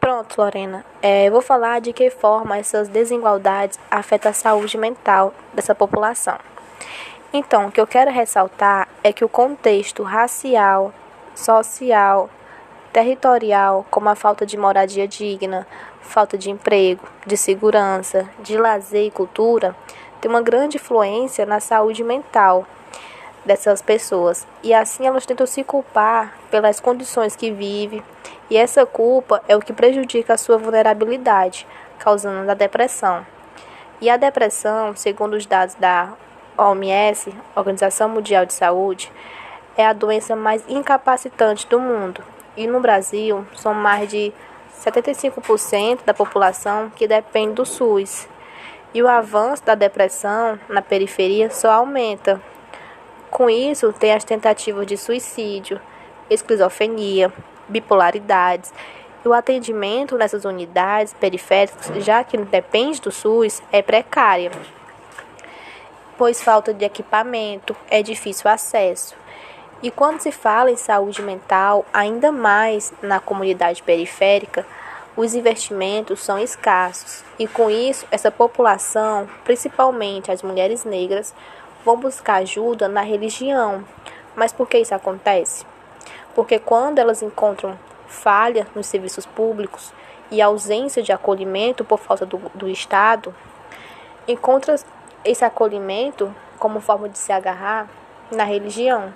Pronto, Lorena. É, eu vou falar de que forma essas desigualdades afetam a saúde mental dessa população. Então, o que eu quero ressaltar é que o contexto racial, social, territorial, como a falta de moradia digna, falta de emprego, de segurança, de lazer e cultura, tem uma grande influência na saúde mental dessas pessoas. E assim elas tentam se culpar pelas condições que vivem, e essa culpa é o que prejudica a sua vulnerabilidade, causando a depressão. E a depressão, segundo os dados da OMS, Organização Mundial de Saúde, é a doença mais incapacitante do mundo. E no Brasil, são mais de 75% da população que depende do SUS. E o avanço da depressão na periferia só aumenta. Com isso, tem as tentativas de suicídio, esquizofrenia, bipolaridades. E o atendimento nessas unidades periféricas, já que depende do SUS, é precário, pois falta de equipamento, é difícil acesso. E quando se fala em saúde mental, ainda mais na comunidade periférica, os investimentos são escassos. E com isso, essa população, principalmente as mulheres negras, vão buscar ajuda na religião. Mas por que isso acontece? Porque quando elas encontram falha nos serviços públicos e ausência de acolhimento por falta do, do Estado, encontram esse acolhimento como forma de se agarrar na religião.